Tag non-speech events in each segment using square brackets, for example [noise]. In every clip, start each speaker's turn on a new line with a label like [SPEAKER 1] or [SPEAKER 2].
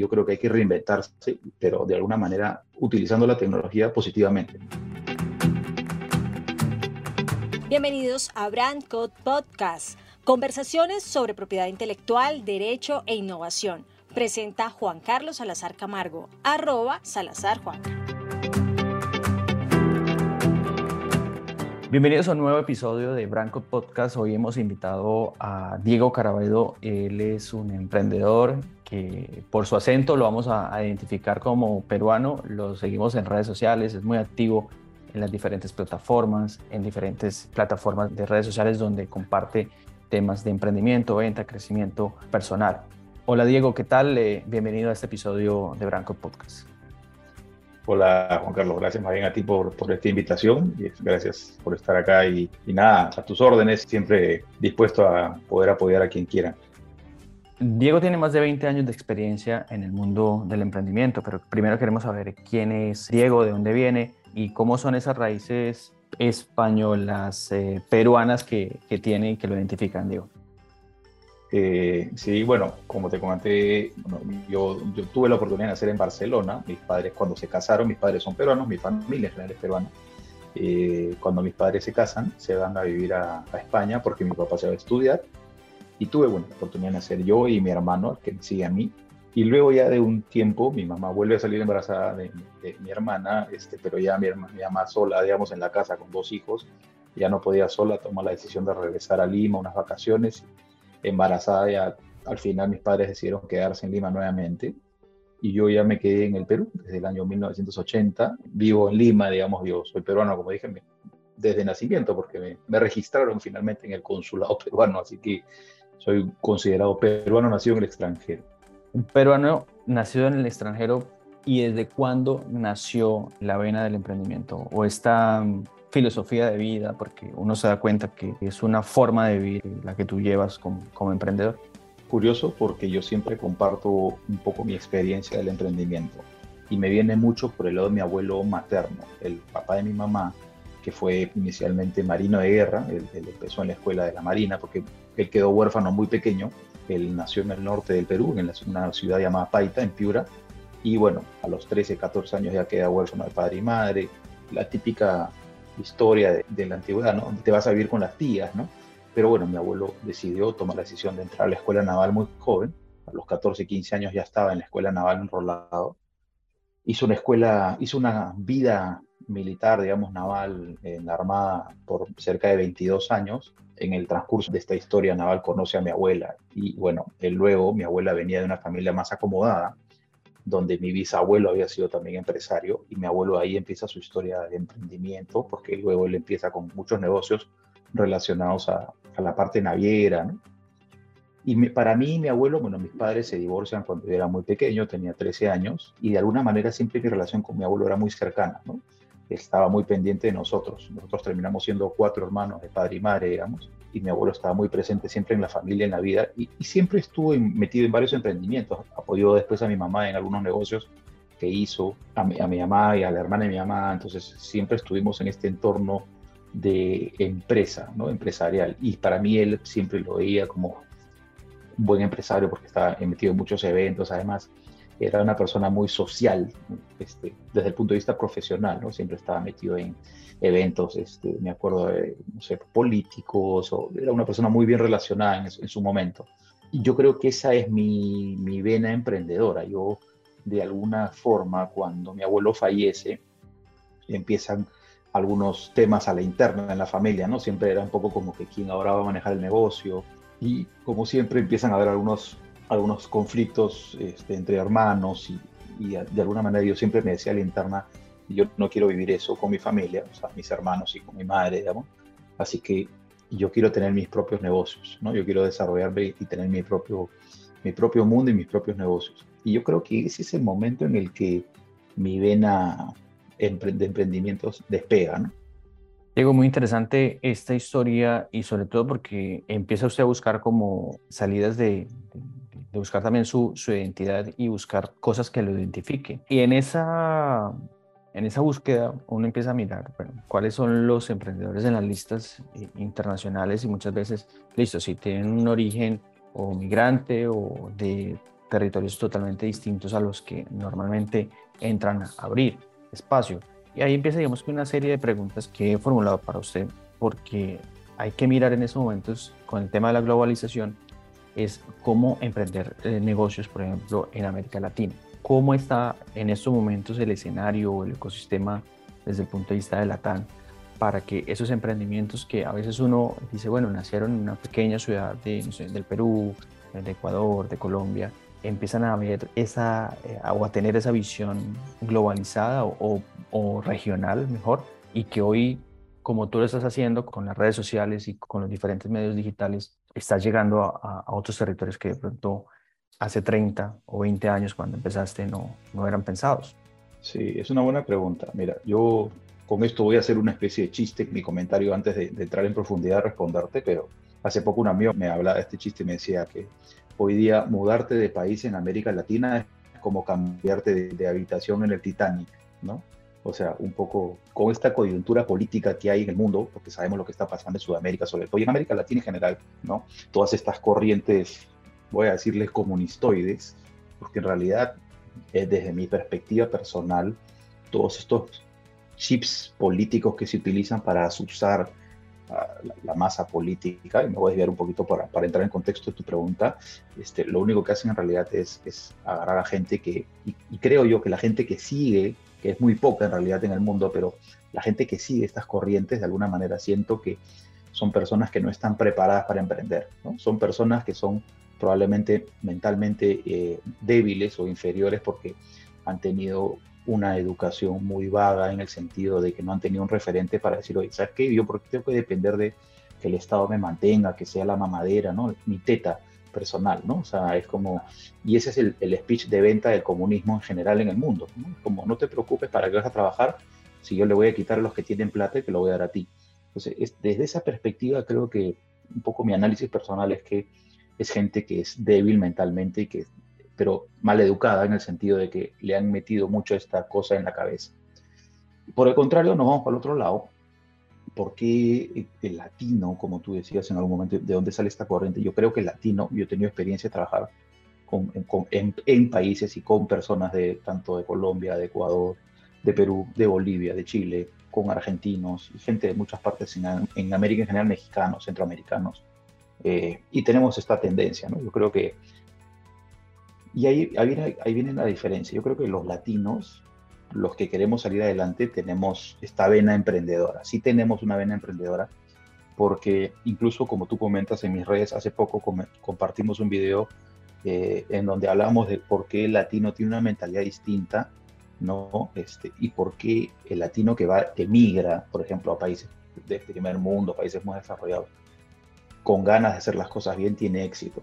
[SPEAKER 1] yo creo que hay que reinventarse, pero de alguna manera utilizando la tecnología positivamente.
[SPEAKER 2] Bienvenidos a Brand Code Podcast, conversaciones sobre propiedad intelectual, derecho e innovación. Presenta Juan Carlos Salazar Camargo, arroba Salazar Juan.
[SPEAKER 3] Bienvenidos a un nuevo episodio de Branco Podcast. Hoy hemos invitado a Diego Caraballo. Él es un emprendedor que por su acento lo vamos a identificar como peruano. Lo seguimos en redes sociales, es muy activo en las diferentes plataformas, en diferentes plataformas de redes sociales donde comparte temas de emprendimiento, venta, crecimiento personal. Hola Diego, ¿qué tal? Eh, bienvenido a este episodio de Branco Podcast.
[SPEAKER 1] Hola Juan Carlos, gracias más bien a ti por, por esta invitación y gracias por estar acá y, y, nada, a tus órdenes, siempre dispuesto a poder apoyar a quien quiera.
[SPEAKER 3] Diego tiene más de 20 años de experiencia en el mundo del emprendimiento, pero primero queremos saber quién es Diego, de dónde viene y cómo son esas raíces españolas, eh, peruanas que, que tiene y que lo identifican, Diego.
[SPEAKER 1] Eh, sí, bueno, como te comenté, yo, yo, tuve la oportunidad de nacer en Barcelona. Mis padres, cuando se casaron, mis padres son peruanos, mi familia en general es peruana. Eh, cuando mis padres se casan, se van a vivir a, a, España porque mi papá se va a estudiar. Y tuve bueno, la oportunidad de nacer yo y mi hermano, que sigue a mí. Y luego ya de un tiempo, mi mamá vuelve a salir embarazada de, de, mi hermana, este, pero ya mi, hermana, mi mamá sola, digamos, en la casa con dos hijos, ya no podía sola, tomó la decisión de regresar a Lima unas vacaciones embarazada ya al final mis padres decidieron quedarse en Lima nuevamente y yo ya me quedé en el Perú desde el año 1980. Vivo en Lima, digamos, yo soy peruano, como dije, desde nacimiento, porque me, me, registraron finalmente en el consulado [laughs] peruano, así que soy considerado peruano nacido en el extranjero.
[SPEAKER 3] Un peruano nacido en el extranjero, ¿y desde cuándo nació la vena del emprendimiento? ¿O esta filosofía de vida, porque uno se da cuenta que es una forma de vivir la que tú llevas como, como emprendedor.
[SPEAKER 1] Curioso porque yo siempre comparto un poco mi experiencia del emprendimiento y me viene mucho por el lado de mi abuelo materno, el papá de mi mamá, que fue inicialmente marino de guerra, él, él, empezó en la escuela de la Marina porque él quedó huérfano muy pequeño, él nació en el norte del Perú, en una ciudad llamada Paita, en Piura, y bueno, a los 13, 14 años ya queda huérfano de padre y madre, la típica historia de, la antigüedad, ¿no? Te vas a vivir con las tías, ¿no? Pero bueno, mi abuelo decidió tomar la decisión de entrar a la escuela naval muy joven, a los 14, 15 años ya estaba en la escuela naval enrolado. Hizo una escuela, hizo una vida militar, digamos, naval en la Armada por cerca de 22 años. En el transcurso de esta historia naval conoce a mi abuela y bueno, él luego, mi abuela venía de una familia más acomodada, donde mi bisabuelo había sido también empresario y mi abuelo ahí empieza su historia de emprendimiento, porque luego él empieza con muchos negocios relacionados a, la parte naviera. Y para mí, mi abuelo, bueno, mis padres se divorcian cuando yo era muy pequeño, tenía 13 años, y de alguna manera siempre mi relación con mi abuelo era muy cercana. Estaba muy pendiente de nosotros. Nosotros terminamos siendo cuatro hermanos de padre y madre, digamos, y mi abuelo estaba muy presente siempre en la familia, en la vida, y, siempre estuvo en, metido en varios emprendimientos. Apoyó después a mi mamá en algunos negocios que hizo, a mi, a mi mamá y a la hermana de mi mamá, entonces siempre estuvimos en este entorno de empresa, ¿no? empresarial. Y para mí él siempre lo veía como un buen empresario porque estaba metido en muchos eventos, además era una persona muy social este, desde el punto de vista profesional, ¿no? siempre estaba metido en eventos, este, me acuerdo de, no sé, políticos, o era una persona muy bien relacionada en, en su momento. Y yo creo que esa es mi, mi vena emprendedora. Yo, de alguna forma, cuando mi abuelo fallece, empiezan algunos temas a la interna en la familia, ¿no? Siempre era un poco como que quién ahora va a manejar el negocio y como siempre empiezan a haber algunos, algunos conflictos este, entre hermanos y, y, de alguna manera yo siempre me decía a la interna, yo no quiero vivir eso con mi familia, o sea, mis hermanos y con mi madre, digamos, así que yo quiero tener mis propios negocios, ¿no? Yo quiero desarrollarme y tener mi propio, mi propio mundo y mis propios negocios. Y yo creo que ese es el momento en el que mi vena de emprendimientos despega, ¿no?
[SPEAKER 3] Diego, muy interesante esta historia y sobre todo porque empieza usted a buscar como salidas de, de, buscar también su, su, identidad y buscar cosas que lo identifiquen. Y en esa, en esa búsqueda uno empieza a mirar bueno, cuáles son los emprendedores en las listas internacionales y muchas veces, listo, si tienen un origen o migrante o de territorios totalmente distintos a los que normalmente entran a abrir espacio. Y ahí empieza, digamos, que una serie de preguntas que he formulado para usted, porque hay que mirar en esos momentos con el tema de la globalización, es cómo emprender eh, negocios, por ejemplo, en América Latina. ¿Cómo está en estos momentos el escenario o el ecosistema desde el punto de vista de la TAN para que esos emprendimientos que a veces uno dice, bueno, nacieron en una pequeña ciudad de, del Perú, de Ecuador, de Colombia, empiezan a ver esa eh, o a tener esa visión globalizada o, regional mejor y que hoy como tú lo estás haciendo con las redes sociales y con los diferentes medios digitales, estás llegando a, otros territorios que de pronto hace 30 o 20 años cuando empezaste no, no eran pensados.
[SPEAKER 1] Sí, es una buena pregunta. Mira, yo con esto voy a hacer una especie de chiste, mi comentario antes de, de entrar en profundidad a responderte, pero hace poco un amigo me hablaba de este chiste y me decía que Hoy día mudarte de país en América Latina es como cambiarte de, habitación en el Titanic, ¿no? O sea, un poco con esta coyuntura política que hay en el mundo, porque sabemos lo que está pasando en Sudamérica, sobre todo y en América Latina en general, ¿no? Todas estas corrientes, voy a decirles comunistoides, porque en realidad, eh, desde mi perspectiva personal, todos estos chips políticos que se utilizan para asusar la, masa política, y me voy a desviar un poquito para, para, entrar en contexto de tu pregunta, este, lo único que hacen en realidad es, es agarrar a gente que, y, creo yo que la gente que sigue, que es muy poca en realidad en el mundo, pero la gente que sigue estas corrientes, de alguna manera siento que son personas que no están preparadas para emprender, ¿no? son personas que son probablemente mentalmente eh, débiles o inferiores porque han tenido una educación muy vaga en el sentido de que no han tenido un referente para decir, oye, ¿sabes qué? Yo porque tengo que depender de que el Estado me mantenga, que sea la mamadera, ¿no? Mi teta personal, ¿no? O sea, es como, y ese es el, el speech de venta del comunismo en general en el mundo, ¿no? Como, no te preocupes para que vas a trabajar, si yo le voy a quitar a los que tienen plata y te lo voy a dar a ti. Entonces, desde esa perspectiva creo que un poco mi análisis personal es que es gente que es débil mentalmente y que pero mal educada en el sentido de que le han metido mucho esta cosa en la cabeza. Por el contrario, nos vamos para el otro lado, porque el latino, como tú decías en algún momento, ¿de dónde sale esta corriente? Yo creo que el latino, yo he tenido experiencia de trabajar con, en, en, países y con personas de tanto de Colombia, de Ecuador, de Perú, de Bolivia, de Chile, con argentinos gente de muchas partes en, en América en general, mexicanos, centroamericanos. Eh, y tenemos esta tendencia, ¿no? Yo creo que y ahí, ahí, viene, ahí viene la diferencia. Yo creo que los latinos, los que queremos salir adelante, tenemos esta vena emprendedora. Sí tenemos una vena emprendedora, porque incluso como tú comentas en mis redes, hace poco compartimos un video eh, en donde hablamos de por qué el latino tiene una mentalidad distinta, ¿no? Este, y por qué el latino que va, que migra, por ejemplo, a países de primer mundo, países más desarrollados, con ganas de hacer las cosas bien, tiene éxito.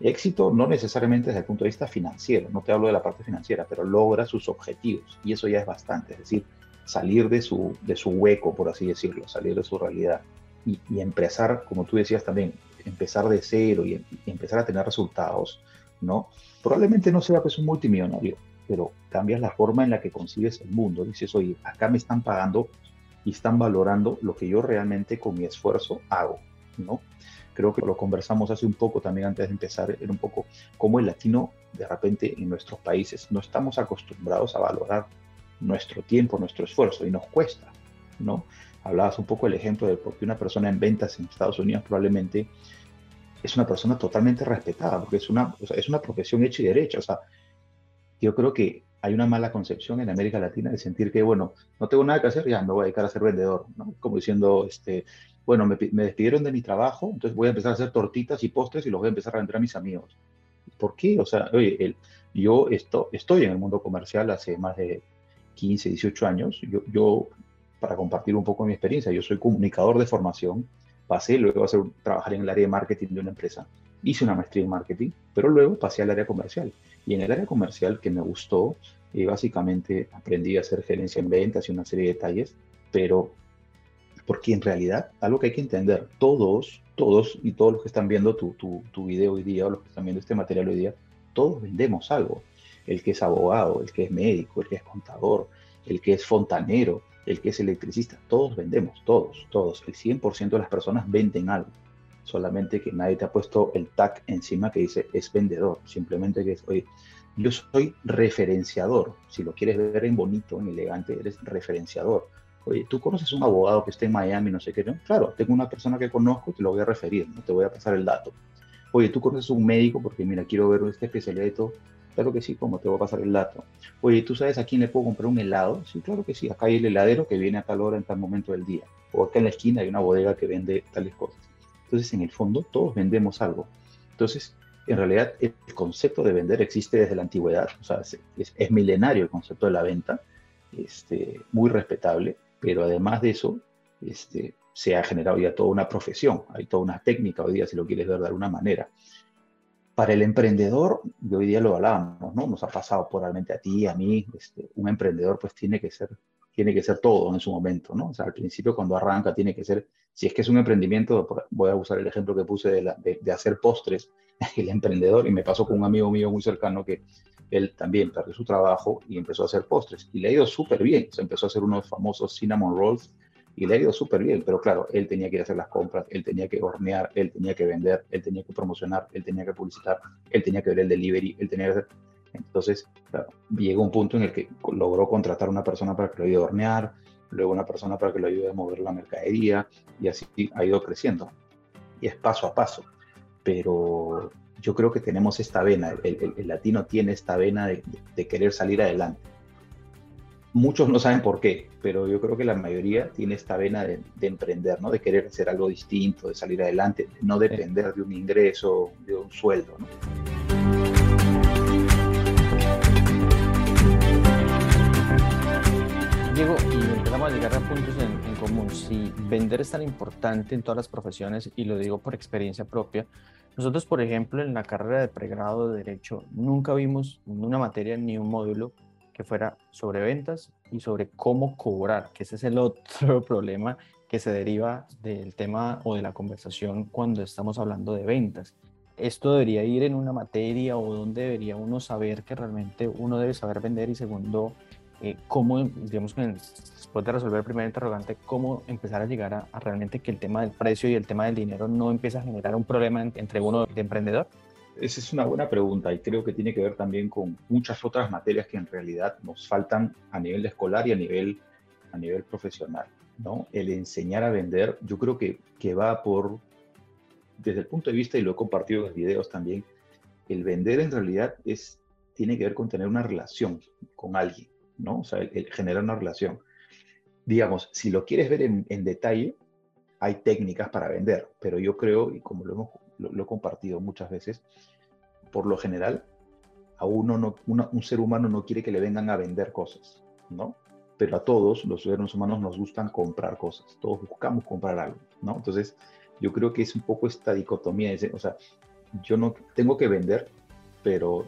[SPEAKER 1] Éxito no necesariamente desde el punto de vista financiero, no te hablo de la parte financiera, pero logra sus objetivos y eso ya es bastante, es decir, salir de su, de su hueco, por así decirlo, salir de su realidad y, empezar, como tú decías también, empezar de cero y, empezar a tener resultados, ¿no? Probablemente no sea pues un multimillonario, pero cambias la forma en la que consigues el mundo. Dices, oye, acá me están pagando y están valorando lo que yo realmente con mi esfuerzo hago, ¿no? creo que lo conversamos hace un poco también antes de empezar, era un poco cómo el latino de repente en nuestros países no estamos acostumbrados a valorar nuestro tiempo, nuestro esfuerzo y nos cuesta, ¿no? Hablabas un poco del ejemplo de por qué una persona en ventas en Estados Unidos probablemente es una persona totalmente respetada, porque es una, es una profesión hecha y derecha. O sea, yo creo que hay una mala concepción en América Latina de sentir que, bueno, no tengo nada que hacer, ya me voy a dedicar a ser vendedor, ¿no? Como diciendo, este, bueno, me, despidieron de mi trabajo, entonces voy a empezar a hacer tortitas y postres y los voy a empezar a vender a mis amigos. ¿Por qué? O sea, oye, el, yo esto, estoy en el mundo comercial hace más de 15, 18 años. Yo, yo, para compartir un poco mi experiencia, yo soy comunicador de formación, pasé luego a hacer, trabajar en el área de marketing de una empresa. Hice una maestría en marketing, pero luego pasé al área comercial. Y en el área comercial que me gustó, eh, básicamente aprendí a hacer gerencia en ventas y una serie de detalles, pero porque en realidad, algo que hay que entender, todos, todos y todos los que están viendo tu, tu, tu video hoy día o los que están viendo este material hoy día, todos vendemos algo. El que es abogado, el que es médico, el que es contador, el que es fontanero, el que es electricista, todos vendemos, todos, todos. El 100% de las personas venden algo. solamente que nadie te ha puesto el tag encima que dice es vendedor, simplemente que es, oye, yo soy referenciador, si lo quieres ver en bonito, en elegante, eres referenciador. Oye, ¿tú conoces un abogado que esté en Miami, no sé qué? No? Claro, tengo una persona que conozco, te lo voy a referir, no te voy a pasar el dato. Oye, ¿tú conoces un médico? Porque mira, quiero ver esta especialidad de todo. Claro que sí, como te voy a pasar el dato. Oye, ¿tú sabes a quién le puedo comprar un helado? Sí, claro que sí. Acá hay el heladero que viene a tal hora en tal momento del día. O acá en la esquina hay una bodega que vende tales cosas. Entonces, en el fondo, todos vendemos algo. Entonces, en realidad, el concepto de vender existe desde la antigüedad. O sea, es, milenario el concepto de la venta. Este, muy respetable. Pero además de eso, este, se ha generado ya toda una profesión. Hay toda una técnica hoy día, si lo quieres ver de alguna manera para el emprendedor, y hoy día lo hablábamos, ¿no? Nos ha pasado probablemente a ti, a mí, este, un emprendedor pues tiene que ser tiene que ser todo en su momento, ¿no? O sea, al principio cuando arranca tiene que ser, si es que es un emprendimiento, voy a usar el ejemplo que puse de, de, hacer postres, [laughs] el emprendedor, y me pasó con un amigo mío muy cercano que él también perdió su trabajo y empezó a hacer postres, y le ha ido súper bien, se empezó a hacer unos famosos cinnamon rolls, y le ha ido súper bien, pero claro, él tenía que hacer las compras, él tenía que hornear, él tenía que vender, él tenía que promocionar, él tenía que publicitar, él tenía que ver el delivery, él tenía que hacer... Entonces, claro, llegó un punto en el que logró contratar una persona para que lo ayude a hornear, luego una persona para que lo ayude a mover la mercadería, y así ha ido creciendo. Y es paso a paso. Pero yo creo que tenemos esta vena, el, latino tiene esta vena de querer salir adelante Muchos no saben por qué, pero yo creo que la mayoría tiene esta vena de, emprender, ¿no? De querer hacer algo distinto, de salir adelante, de no depender de un ingreso, de un sueldo, ¿no?
[SPEAKER 3] Diego, y empezamos a llegar a puntos en, en, Si vender es tan importante en todas las profesiones, y lo digo por experiencia propia, nosotros, por ejemplo, en la carrera de pregrado de Derecho, nunca vimos una materia ni un módulo que fuera sobre ventas y sobre cómo cobrar, que ese es el [laughs] otro problema que se deriva del tema o de la conversación cuando estamos hablando de ventas. Esto debería ir en una materia o dónde debería uno saber que realmente uno debe saber vender y segundo, eh, cómo, digamos después de resolver el primer interrogante, cómo empezar a llegar a, a, realmente que el tema del precio y el tema del dinero no empieza a generar un problema entre uno de emprendedor.
[SPEAKER 1] Esa es una buena pregunta y creo que tiene que ver también con muchas otras materias que en realidad nos faltan a nivel escolar y a nivel, a nivel profesional. ¿no? El enseñar a vender, yo creo que, que va por, desde el punto de vista, y lo he compartido en los videos también, el vender en realidad es, tiene que ver con tener una relación con alguien, ¿no? O sea, el, generar una relación. Digamos, si lo quieres ver en, en, detalle, hay técnicas para vender, pero yo creo, y como lo hemos lo, he compartido muchas veces, por lo general, a uno no, un ser humano no quiere que le vengan a vender cosas, ¿no? Pero a todos los seres humanos nos gustan comprar cosas, todos buscamos comprar algo, ¿no? Entonces, yo creo que es un poco esta dicotomía, o sea, yo no tengo que vender, pero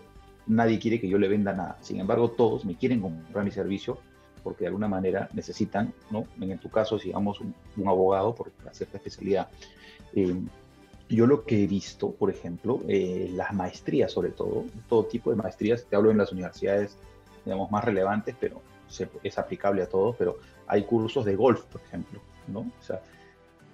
[SPEAKER 1] nadie quiere que yo le venda nada. Sin embargo, todos me quieren comprar mi servicio porque de alguna manera necesitan, ¿no? En tu caso, sigamos un, un abogado por cierta especialidad, eh, yo lo que he visto, por ejemplo, eh, las maestrías sobre todo, todo tipo de maestrías, te hablo en las universidades, digamos, más relevantes, pero es aplicable a todos, pero hay cursos de golf, por ejemplo, ¿no? O sea,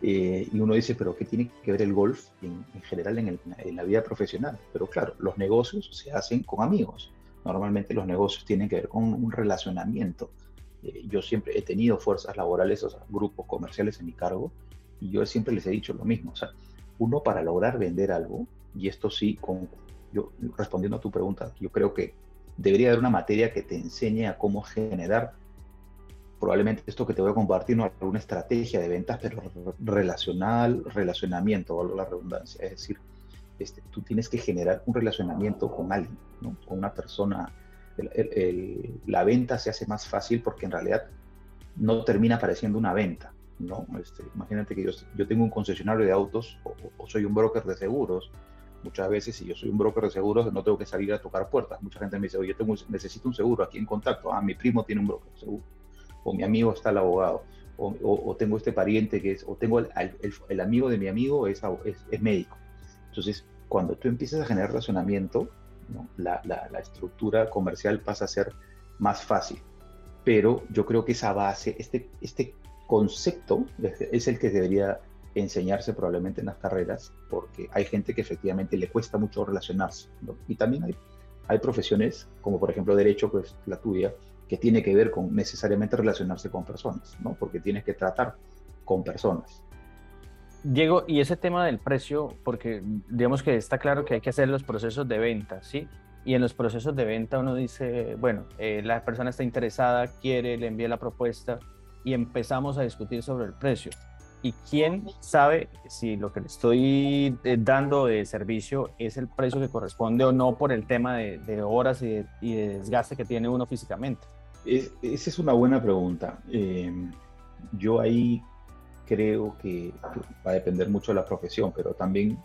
[SPEAKER 1] eh, y uno dice, pero ¿qué tiene que ver el golf en, general en, en, la vida profesional? Pero claro, los negocios se hacen con amigos. Normalmente los negocios tienen que ver con un relacionamiento. Eh, yo siempre he tenido fuerzas laborales, o sea, grupos comerciales en mi cargo, y yo siempre les he dicho lo mismo. O sea, uno para lograr vender algo, y esto sí, con, yo, respondiendo a tu pregunta, yo creo que debería haber una materia que te enseñe a cómo generar probablemente esto que te voy a compartir no alguna estrategia de ventas, pero relacional, relacionamiento, valga la redundancia. Es decir, este, tú tienes que generar un relacionamiento con alguien, ¿no? con una persona. la venta se hace más fácil porque en realidad no termina pareciendo una venta. ¿no? Este, imagínate que yo, yo, tengo un concesionario de autos o, soy un broker de seguros. Muchas veces, si yo soy un broker de seguros, no tengo que salir a tocar puertas. Mucha gente me dice, oye, tengo, necesito un seguro aquí en contacto. Ah, mi primo tiene un broker de seguro. O mi amigo está el abogado. O, o, tengo este pariente que es, o tengo el, el, amigo de mi amigo es, es, médico. Entonces, cuando tú empiezas a generar relacionamiento, la, la, estructura comercial pasa a ser más fácil pero yo creo que esa base, este, este concepto es el que debería enseñarse probablemente en las carreras, porque hay gente que efectivamente le cuesta mucho relacionarse. Y también hay, hay profesiones, como por ejemplo derecho, que es la tuya, que tiene que ver con necesariamente relacionarse con personas, ¿no? porque tienes que tratar con personas.
[SPEAKER 3] Diego, y ese tema del precio, porque digamos que está claro que hay que hacer los procesos de venta, ¿sí? Y en los procesos de venta uno dice, bueno, eh, la persona está interesada, quiere, le envía la propuesta y empezamos a discutir sobre el precio. ¿Y quién sabe si lo que le estoy eh, dando de servicio es el precio que corresponde o no por el tema de, horas y de, desgaste que tiene uno físicamente?
[SPEAKER 1] Esa es una buena pregunta. Em, yo ahí creo que va a depender mucho de la profesión, pero también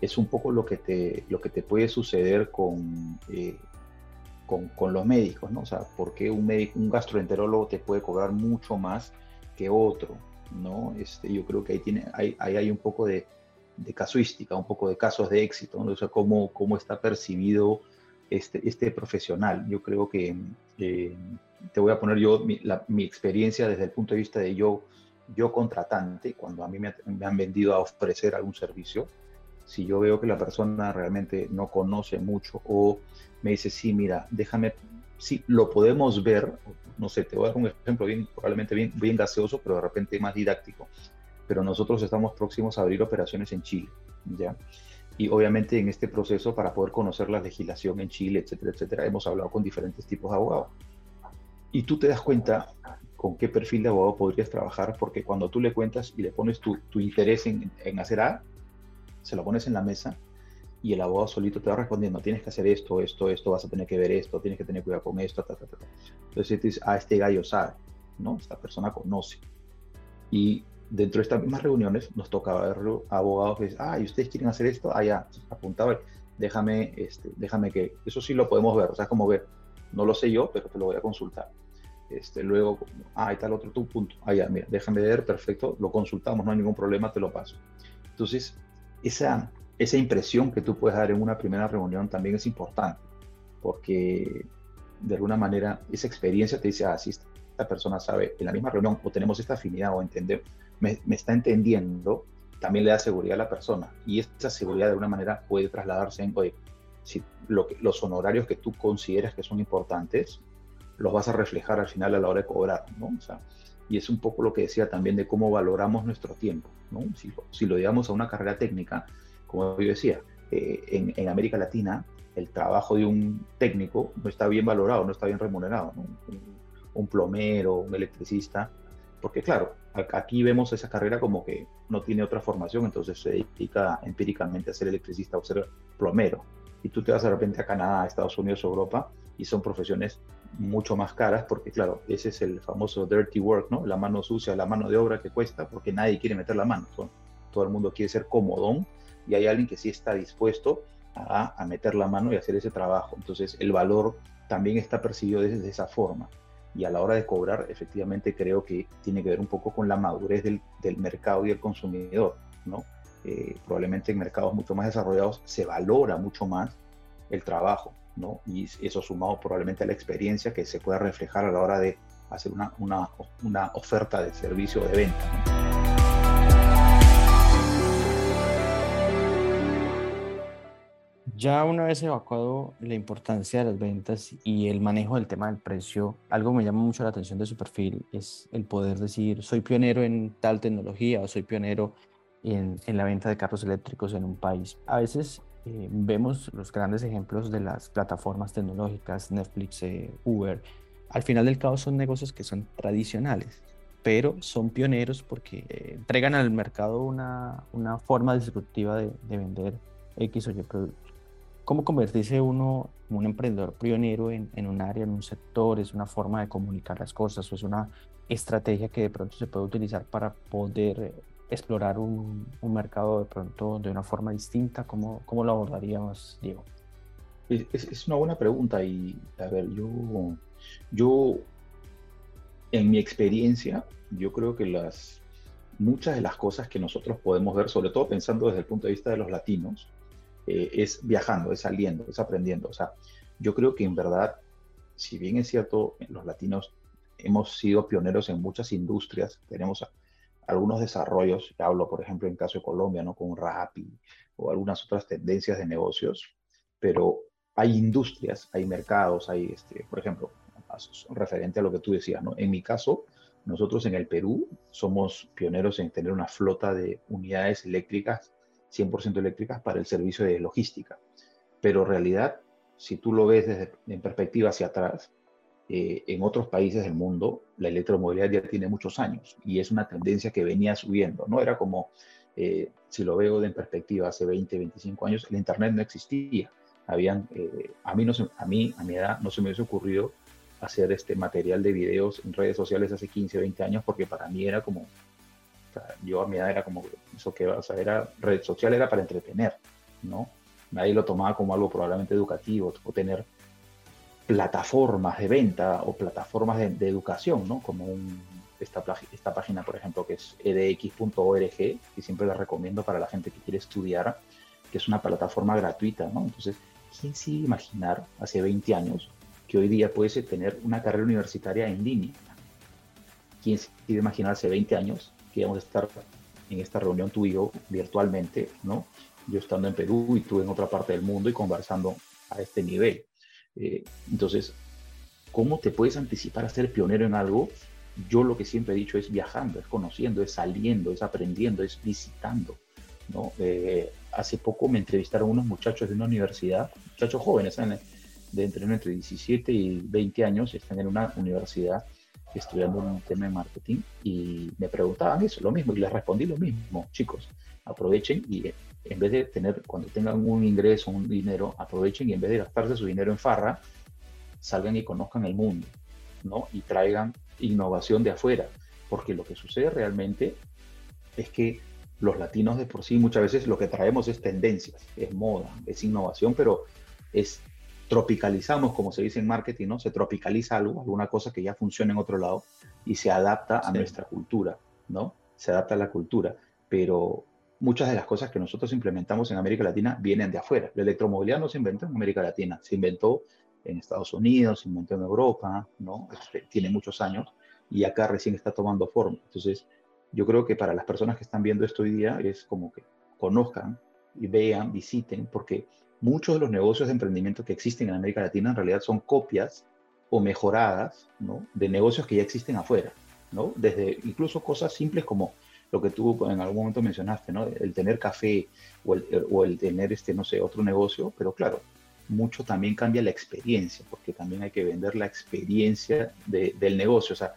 [SPEAKER 1] es un poco lo que te, lo que te puede suceder con, eh, con, con, los médicos, ¿no? O sea, ¿por qué un, médico, un gastroenterólogo te puede cobrar mucho más que otro, ¿no? Este, yo creo que ahí, tiene, ahí, hay un poco de, de, casuística, un poco de casos de éxito, ¿no? O sea, cómo, cómo está percibido este, este profesional. Yo creo que eh, te voy a poner yo mi, experiencia desde el punto de vista de yo, yo contratante, cuando a mí me, me han vendido a ofrecer algún servicio si yo veo que la persona realmente no conoce mucho o me dice, sí, mira, déjame, sí, lo podemos ver, no sé, te voy a dar un ejemplo bien, probablemente bien, bien gaseoso, pero de repente más didáctico, pero nosotros estamos próximos a abrir operaciones en Chile, ¿ya? Y obviamente en este proceso, para poder conocer la legislación en Chile, etcétera, etcétera, hemos hablado con diferentes tipos de abogados. Y tú te das cuenta con qué perfil de abogado podrías trabajar, porque cuando tú le cuentas y le pones tu, tu interés en, en hacer A, se lo pones en la mesa y el abogado solito te va respondiendo, tienes que hacer esto, esto, esto, vas a tener que ver esto, tienes que tener cuidado con esto, ta, ta, ta. Entonces dices, ah, este gallo sabe, ¿no? Esta persona conoce. Y dentro de estas mismas reuniones nos tocaba ver abogados que dicen, ah, ¿y ustedes quieren hacer esto? Ah, ya, apuntaba, déjame, este, déjame que, eso sí lo podemos ver, o sea, como ver, no lo sé yo, pero te lo voy a consultar. Este, luego, ah, está el otro tu punto, ah, ya, mira, déjame ver, perfecto, lo consultamos, no hay ningún problema, te lo paso. Entonces, esa, esa impresión que tú puedes dar en una primera reunión también es importante, porque de alguna manera esa experiencia te dice, ah, si esta persona sabe en la misma reunión o tenemos esta afinidad o entender, me, está entendiendo, también le da seguridad a la persona. Y esa seguridad de alguna manera puede trasladarse en, oye, si los honorarios que tú consideras que son importantes, los vas a reflejar al final a la hora de cobrar, ¿no? O sea, y es un poco lo que decía también de cómo valoramos nuestro tiempo. ¿no? Si, si lo digamos a una carrera técnica, como yo decía, eh, en, en, América Latina el trabajo de un técnico no está bien valorado, no está bien remunerado. Un, plomero, un electricista, porque claro, aquí vemos esa carrera como que no tiene otra formación, entonces se dedica empíricamente a ser electricista o ser plomero. Y tú te vas de repente a Canadá, a Estados Unidos, Europa, y son profesiones mucho más caras porque claro, ese es el famoso dirty work, ¿no? La mano sucia, la mano de obra que cuesta porque nadie quiere meter la mano. Todo el mundo quiere ser comodón y hay alguien que sí está dispuesto a, a meter la mano y hacer ese trabajo. Entonces el valor también está percibido desde esa forma. Y a la hora de cobrar, efectivamente creo que tiene que ver un poco con la madurez del, del mercado y el consumidor, ¿no? Eh, probablemente en mercados mucho más desarrollados se valora mucho más el trabajo ¿no? Y eso sumado probablemente a la experiencia que se pueda reflejar a la hora de hacer una, una, una oferta de servicio o de venta.
[SPEAKER 3] Ya una vez evacuado la importancia de las ventas y el manejo del tema del precio, algo que me llama mucho la atención de su perfil es el poder decir, soy pionero en tal tecnología o soy pionero en, en la venta de carros eléctricos en un país. A veces eh, vemos los grandes ejemplos de las plataformas tecnológicas, Netflix, eh, Uber. Al final del cabo son negocios que son tradicionales, pero son pioneros porque eh, entregan al mercado una, una forma disruptiva de, de, vender X o Y productos. ¿Cómo convertirse uno en un emprendedor pionero en, en un área, en un sector? ¿Es una forma de comunicar las cosas o es una estrategia que de pronto se puede utilizar para poder explorar un, un, mercado de pronto de una forma distinta? ¿Cómo, cómo lo abordaríamos, Diego?
[SPEAKER 1] Es, es, una buena pregunta y, a ver, yo, yo, en mi experiencia, yo creo que las, muchas de las cosas que nosotros podemos ver, sobre todo pensando desde el punto de vista de los latinos, eh, es viajando, es saliendo, es aprendiendo. O sea, yo creo que en verdad, si bien es cierto, los latinos hemos sido pioneros en muchas industrias, tenemos algunos desarrollos, hablo por ejemplo en caso de Colombia, ¿no? Con Rappi o algunas otras tendencias de negocios, pero hay industrias, hay mercados, hay, este, por ejemplo, referente a lo que tú decías, ¿no? En mi caso, nosotros en el Perú somos pioneros en tener una flota de unidades eléctricas, 100% eléctricas para el servicio de logística. Pero en realidad, si tú lo ves desde, en perspectiva hacia atrás, eh, en otros países del mundo la electromovilidad ya tiene muchos años y es una tendencia que venía subiendo, ¿no? Era como, eh, si lo veo en perspectiva, hace 20, 25 años, el Internet no existía. Habían, eh, a, mí no a mí, a mi edad, no se me hubiese ocurrido hacer este material de videos en redes sociales hace 15, 20 años, porque para mí era como, yo a mi edad era como, eso que, o sea, era, red social era para entretener, ¿no? Nadie lo tomaba como algo probablemente educativo, o tener plataformas de venta o plataformas de, educación, ¿no? Como esta, esta página, por ejemplo, que es edx.org, que siempre la recomiendo para la gente que quiere estudiar, que es una plataforma gratuita, ¿no? Entonces, ¿quién sí imaginar hace 20 años que hoy día puedes tener una carrera universitaria en línea. ¿Quién se quiere imaginar hace 20 años que íbamos a estar en esta reunión tú y yo virtualmente, ¿no? Yo estando en Perú y tú en otra parte del mundo y conversando a este nivel. Eh, entonces, ¿cómo te puedes anticipar a ser pionero en algo? Yo lo que siempre he dicho es viajando, es conociendo, es saliendo, es aprendiendo, es visitando. ¿no? Eh, hace poco me entrevistaron unos muchachos de una universidad, muchachos jóvenes, de entre, entre 17 y 20 años están en una universidad estudiando un tema de marketing y me preguntaban eso, lo mismo, y les respondí lo mismo, chicos, aprovechen y en vez de tener, cuando tengan un ingreso, un dinero, aprovechen y en vez de gastarse su dinero en farra, salgan y conozcan el mundo, ¿no? Y traigan innovación de afuera, porque lo que sucede realmente es que los latinos de por sí muchas veces lo que traemos es tendencias, es moda, es innovación, pero es tropicalizamos, como se dice en marketing, ¿no? Se tropicaliza algo, alguna cosa que ya funciona en otro lado y se adapta a nuestra cultura, ¿no? Se adapta a la cultura, pero muchas de las cosas que nosotros implementamos en América Latina vienen de afuera. La electromovilidad no se inventó en América Latina, se inventó en Estados Unidos, se inventó en Europa, ¿no? Tiene muchos años y acá recién está tomando forma. Entonces, yo creo que para las personas que están viendo esto hoy día es como que conozcan y vean, visiten, porque muchos de los negocios de emprendimiento que existen en América Latina en realidad son copias o mejoradas ¿no? de negocios que ya existen afuera, ¿no? Desde incluso cosas simples como lo que tú en algún momento mencionaste, ¿no? El tener café o el, o el tener, este, no sé, otro negocio, pero claro, mucho también cambia la experiencia, porque también hay que vender la experiencia de, del negocio, o sea,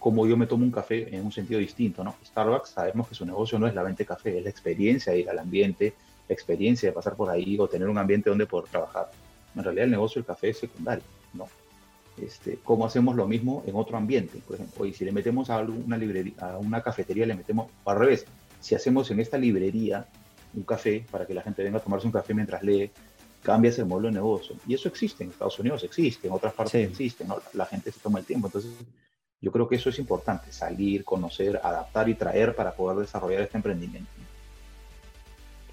[SPEAKER 1] como yo me tomo un café en un sentido distinto, ¿no? Starbucks sabemos que su negocio no es la venta de café, es la experiencia de ir al ambiente, experiencia de pasar por ahí o tener un ambiente donde poder trabajar. En realidad el negocio del café es secundario, ¿no? Este, ¿Cómo hacemos lo mismo en otro ambiente? Por ejemplo, y si le metemos a una, librería, a una cafetería, le metemos, al revés, si hacemos en esta librería un café para que la gente venga a tomarse un café mientras lee, cambia ese modelo de negocio. Y eso existe, en Estados Unidos existe, en otras partes existe, ¿no? La gente se toma el tiempo. Entonces, yo creo que eso es importante, salir, conocer, adaptar y traer para poder desarrollar este emprendimiento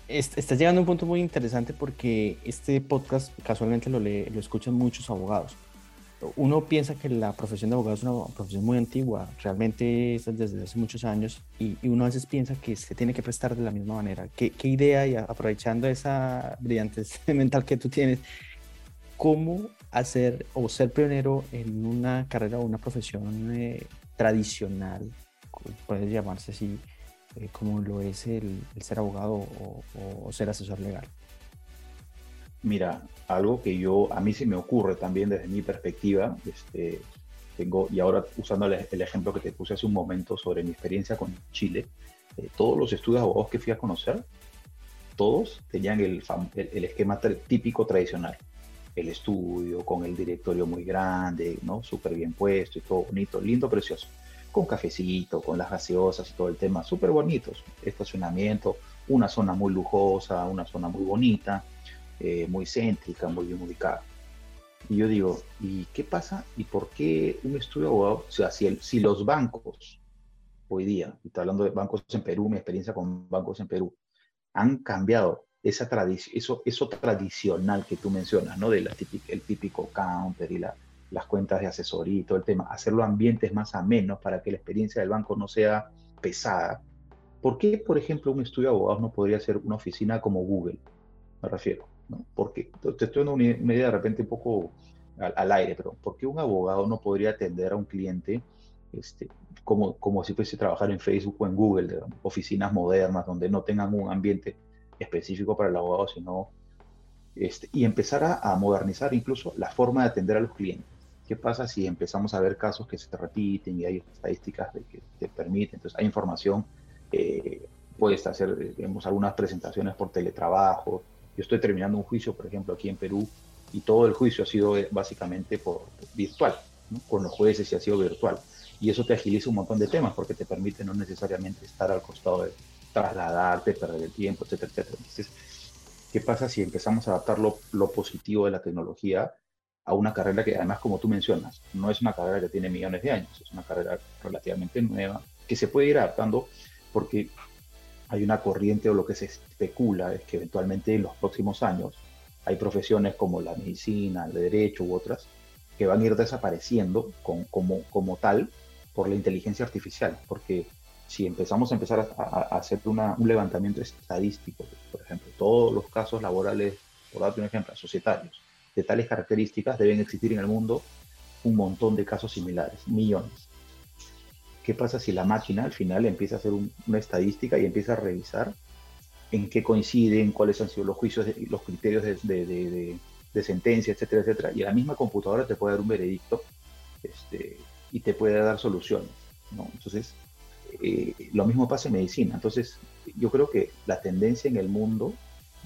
[SPEAKER 3] estás llegando a un punto muy interesante porque este podcast casualmente lo, escuchan muchos abogados. Uno piensa que la profesión de abogado es una profesión muy antigua, realmente es desde hace muchos años y, uno a veces piensa que se tiene que prestar de la misma manera. ¿Qué, qué idea y aprovechando esa brillantez [laughs] mental que tú tienes, cómo hacer o ser pionero en una carrera o una profesión eh, tradicional, puede llamarse así, eh, como lo es el, ser abogado o, ser asesor legal?
[SPEAKER 1] Mira, algo que yo, a mí se me ocurre también desde mi perspectiva, este, tengo, y ahora usando el, ejemplo que te puse hace un momento sobre mi experiencia con Chile, eh, todos los estudios abogados que fui a conocer, todos tenían el, el, esquema típico tradicional. El estudio con el directorio muy grande, ¿no? Súper bien puesto y todo bonito, lindo, precioso con cafecito, con las gaseosas y todo el tema, súper bonitos. Estacionamiento, una zona muy lujosa, una zona muy bonita, eh, muy céntrica, muy bien ubicada. Y yo digo, ¿y qué pasa? ¿Y por qué un estudio abogado? O sea, si, los bancos hoy día, y estoy hablando de bancos en Perú, mi experiencia con bancos en Perú, han cambiado esa tradición, eso, eso tradicional que tú mencionas, ¿no? De la el típico counter y la, las cuentas de asesoría y todo el tema, hacerlo ambientes más amenos para que la experiencia del banco no sea pesada, ¿por qué, por ejemplo, un estudio de abogados no podría ser una oficina como Google? Me refiero, ¿no? Porque te estoy dando una idea de repente un poco al, aire, pero ¿por qué un abogado no podría atender a un cliente este, como, como si fuese trabajar en Facebook o en Google, oficinas modernas donde no tengan un ambiente específico para el abogado, sino este, y empezar a, modernizar incluso la forma de atender a los clientes. ¿Qué pasa si empezamos a ver casos que se repiten y hay estadísticas de que te permiten? Entonces, hay información, eh, puedes hacer, algunas presentaciones por teletrabajo. Yo estoy terminando un juicio, por ejemplo, aquí en Perú, y todo el juicio ha sido eh, básicamente por virtual, con los jueces y ha sido virtual. Y eso te agiliza un montón de temas porque te permite no necesariamente estar al costado de trasladarte, perder el tiempo, etcétera, etcétera. Entonces, ¿qué pasa si empezamos a adaptar lo, positivo de la tecnología a una carrera que además, como tú mencionas, no es una carrera que tiene millones de años, es una carrera relativamente nueva, que se puede ir adaptando porque hay una corriente o lo que se especula es que eventualmente en los próximos años hay profesiones como la medicina, el derecho u otras que van a ir desapareciendo con, como, como tal por la inteligencia artificial, porque si empezamos a empezar a, hacer una, un levantamiento estadístico, por ejemplo, todos los casos laborales, por darte un ejemplo, societarios, de tales características, deben existir en el mundo un montón de casos similares, millones. ¿Qué pasa si la máquina al final empieza a hacer una estadística y empieza a revisar en qué coinciden, cuáles han sido los juicios, los criterios de, sentencia, etcétera, etcétera. Y la misma computadora te puede dar un veredicto este, y te puede dar soluciones. ¿no? Entonces, eh, lo mismo pasa en medicina. Entonces, yo creo que la tendencia en el mundo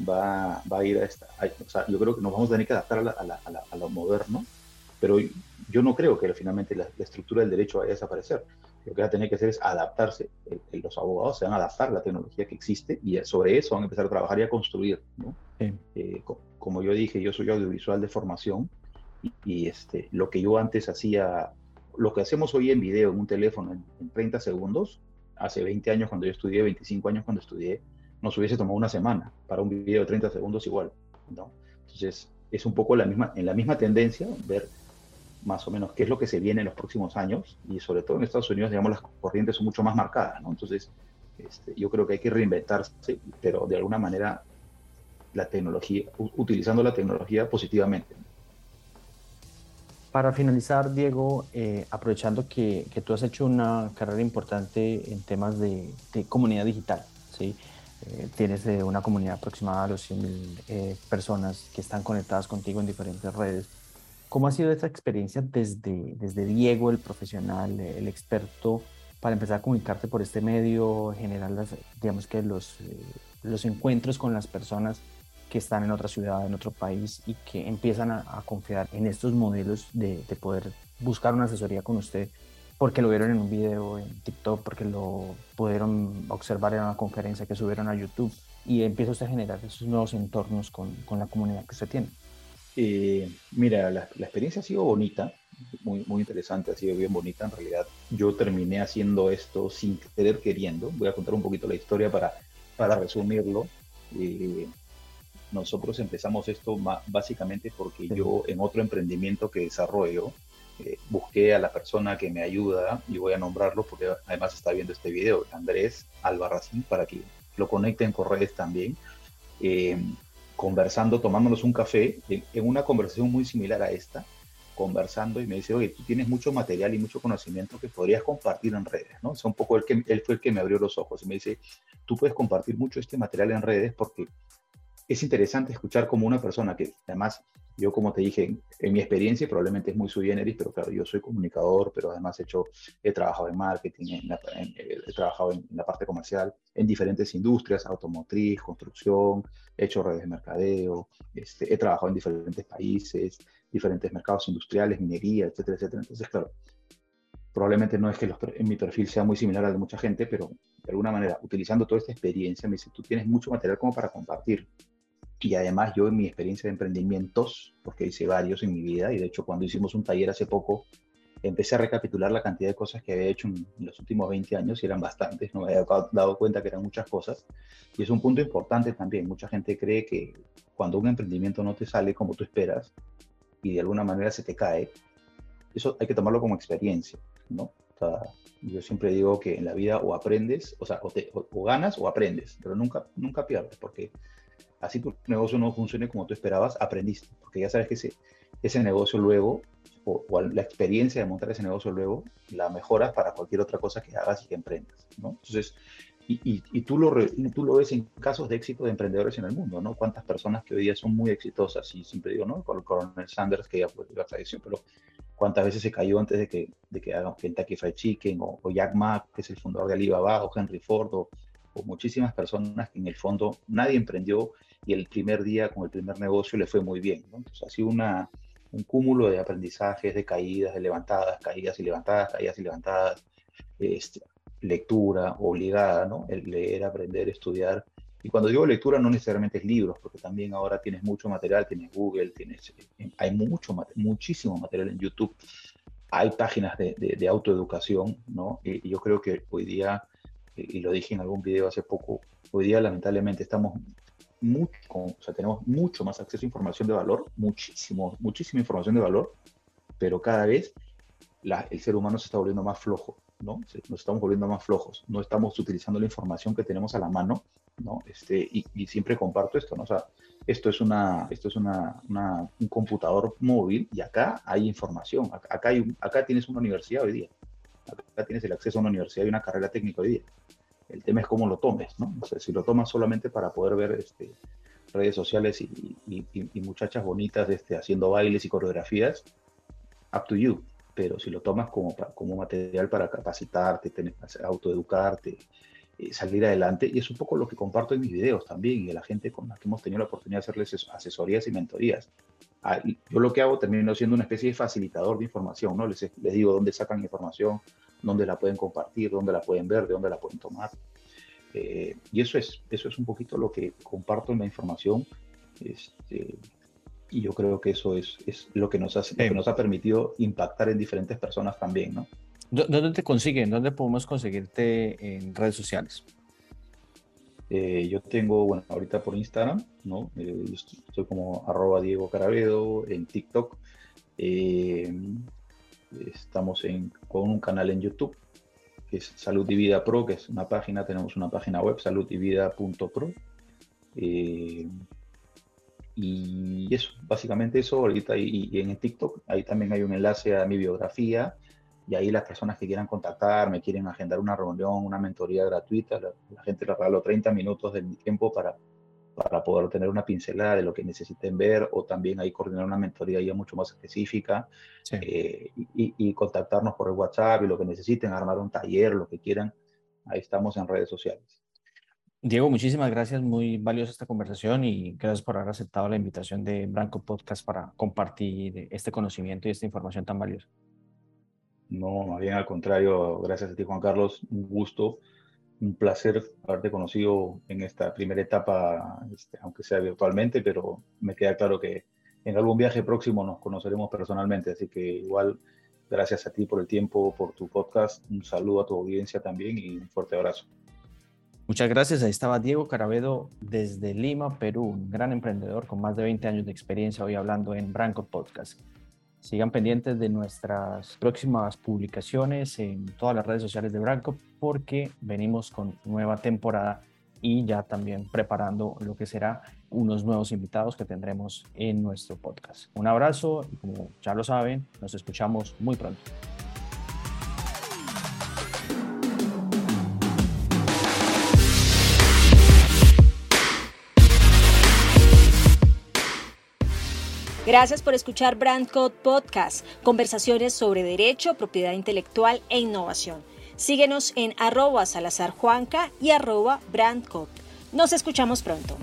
[SPEAKER 1] va, va a ir a esta. o sea, yo creo que nos vamos a tener que adaptar a, lo moderno, pero yo no creo que finalmente la, la estructura del derecho vaya a desaparecer lo que va a tener que hacer es adaptarse. los abogados se van a adaptar a la tecnología que existe y sobre eso van a empezar a trabajar y a construir. ¿no? Eh, como yo dije, yo soy audiovisual de formación y, este, lo que yo antes hacía, lo que hacemos hoy en video en un teléfono en, 30 segundos, hace 20 años cuando yo estudié, 25 años cuando estudié, nos hubiese tomado una semana para un video de 30 segundos igual. ¿no? Entonces, es un poco la misma, en la misma tendencia ver más o menos qué es lo que se viene en los próximos años y sobre todo en Estados Unidos, digamos, las corrientes son mucho más marcadas, ¿no? Entonces, este, yo creo que hay que reinventarse, pero de alguna manera la tecnología, utilizando la tecnología positivamente.
[SPEAKER 3] Para finalizar, Diego, eh, aprovechando que, que, tú has hecho una carrera importante en temas de, de comunidad digital, ¿sí? Eh, tienes una comunidad aproximada a los 100.000 eh, personas que están conectadas contigo en diferentes redes. ¿Cómo ha sido esta experiencia desde, desde Diego, el profesional, el experto, para empezar a comunicarte por este medio, generar las, digamos que los, eh, los encuentros con las personas que están en otra ciudad, en otro país y que empiezan a, confiar en estos modelos de, de, poder buscar una asesoría con usted porque lo vieron en un video en TikTok, porque lo pudieron observar en una conferencia que subieron a YouTube y empieza usted a generar esos nuevos entornos con, con la comunidad que usted tiene.
[SPEAKER 1] Eh, mira, la, experiencia ha sido bonita, muy, muy interesante, ha sido bien bonita en realidad. Yo terminé haciendo esto sin querer queriendo. Voy a contar un poquito la historia para, para resumirlo. Eh, nosotros empezamos esto básicamente porque yo en otro emprendimiento que desarrollo eh, busqué a la persona que me ayuda y voy a nombrarlo porque además está viendo este video, Andrés Albarracín, para que lo conecten con redes también conversando, tomándonos un café, en, una conversación muy similar a esta, conversando y me dice, oye, tú tienes mucho material y mucho conocimiento que podrías compartir en redes, ¿no? Es un poco el que, él fue el que me abrió los ojos y me dice, tú puedes compartir mucho este material en redes porque es interesante escuchar como una persona que además yo, como te dije, en, mi experiencia probablemente es muy sui generis, pero claro, yo soy comunicador, pero además he, hecho, he trabajado en marketing, he trabajado en, la parte comercial, en diferentes industrias, automotriz, construcción, he hecho redes de mercadeo, este, he trabajado en diferentes países, diferentes mercados industriales, minería, etcétera, etcétera. Entonces, claro, probablemente no es que en mi perfil sea muy similar al de mucha gente, pero de alguna manera, utilizando toda esta experiencia, me dice, tú tienes mucho material como para compartir. Y además yo en mi experiencia de emprendimientos, porque hice varios en mi vida, y de hecho cuando hicimos un taller hace poco, empecé a recapitular la cantidad de cosas que había hecho en, los últimos 20 años, y eran bastantes, no me había dado cuenta que eran muchas cosas. Y es un punto importante también, mucha gente cree que cuando un emprendimiento no te sale como tú esperas, y de alguna manera se te cae, eso hay que tomarlo como experiencia, ¿no? hasta, yo siempre digo que en la vida o aprendes, o sea, o, ganas o aprendes, pero nunca, nunca pierdes, porque así tu negocio no funcione como tú esperabas, aprendiste, porque ya sabes que ese, ese negocio luego, o, la experiencia de montar ese negocio luego, la mejoras para cualquier otra cosa que hagas y que emprendas, ¿no? Entonces, y, tú, lo, tú lo ves en casos de éxito de emprendedores en el mundo, ¿no? Cuántas personas que hoy día son muy exitosas, y siempre digo, ¿no? Con el coronel Sanders, que ya fue la tradición, pero cuántas veces se cayó antes de que, de que hagan Kentucky Fried Chicken, o, Jack Ma, que es el fundador de Alibaba, o Henry Ford, o, muchísimas personas que en el fondo nadie emprendió y el primer día con el primer negocio le fue muy bien, ¿no? Entonces ha una, un cúmulo de aprendizajes, de caídas, de levantadas, caídas y levantadas, caídas y levantadas, este, lectura obligada, ¿no? Leer, aprender, estudiar. Y cuando digo lectura no necesariamente es libros, porque también ahora tienes mucho material, tienes Google, tienes, eh, hay mucho, muchísimo material en YouTube, hay páginas de, de, autoeducación, ¿no? Y, yo creo que hoy día, y lo dije en algún video hace poco, hoy día lamentablemente estamos mucho, o sea, tenemos mucho más acceso a información de valor, muchísimo, muchísima información de valor, pero cada vez la, el ser humano se está volviendo más flojo. ¿no? Nos estamos volviendo más flojos, no estamos utilizando la información que tenemos a la mano, ¿no? Este, y, siempre comparto esto, ¿no? O sea, esto es, una, esto es una, un computador móvil y acá hay información, acá, hay, acá tienes una universidad hoy día, acá tienes el acceso a una universidad y una carrera técnica hoy día. El tema es cómo lo tomes, ¿no? Si lo tomas solamente para poder ver este, redes sociales y, muchachas bonitas este, haciendo bailes y coreografías, up to you pero si lo tomas como, como material para capacitarte, tener, autoeducarte, eh, salir adelante, y es un poco lo que comparto en mis videos también, y a la gente con la que hemos tenido la oportunidad de hacerles asesorías y mentorías. Ah, yo lo que hago termino siendo una especie de facilitador de información, ¿no? Les, les digo dónde sacan información, dónde la pueden compartir, dónde la pueden ver, de dónde la pueden tomar. Eh, y eso es, eso es un poquito lo que comparto en la información. Este, y yo creo que eso es, es lo, que nos ha, que nos ha permitido impactar en diferentes personas también, ¿no?
[SPEAKER 3] ¿Dónde te consiguen? ¿Dónde podemos conseguirte en redes sociales?
[SPEAKER 1] Eh, yo tengo, bueno, ahorita por Instagram, ¿no? Eh, estoy como arroba Diego Caravedo, en TikTok. Eh, estamos en, con un canal en YouTube, que es Salud y Vida Pro, que es una página, tenemos una página web, saludyvida.pro. Eh, y eso, básicamente eso, ahorita y, y, en TikTok, ahí también hay un enlace a mi biografía y ahí las personas que quieran contactarme, quieren agendar una reunión, una mentoría gratuita, la, gente le regalo 30 minutos de mi tiempo para, para poder tener una pincelada de lo que necesiten ver o también ahí coordinar una mentoría ya mucho más específica eh, y, y, contactarnos por el WhatsApp y lo que necesiten, armar un taller, lo que quieran, ahí estamos en redes sociales.
[SPEAKER 3] Diego, muchísimas gracias, muy valiosa esta conversación y gracias por haber aceptado la invitación de Branco Podcast para compartir este conocimiento y esta información tan valiosa.
[SPEAKER 1] No, más bien al contrario, gracias a ti Juan Carlos, un gusto, un placer haberte conocido en esta primera etapa, este, aunque sea virtualmente, pero me queda claro que en algún viaje próximo nos conoceremos personalmente, así que igual gracias a ti por el tiempo, por tu podcast, un saludo a tu audiencia también y un fuerte abrazo.
[SPEAKER 3] Muchas gracias. Ahí estaba Diego Caravedo desde Lima, Perú, un gran emprendedor con más de 20 años de experiencia hoy hablando en Branco Podcast. Sigan pendientes de nuestras próximas publicaciones en todas las redes sociales de Branco porque venimos con nueva temporada y ya también preparando lo que será unos nuevos invitados que tendremos en nuestro podcast. Un abrazo y como ya lo saben, nos escuchamos muy pronto.
[SPEAKER 2] Gracias por escuchar Brandcode Podcast, conversaciones sobre derecho, propiedad intelectual e innovación. Síguenos en arroba salazarjuanca y arroba brandcode. Nos escuchamos pronto.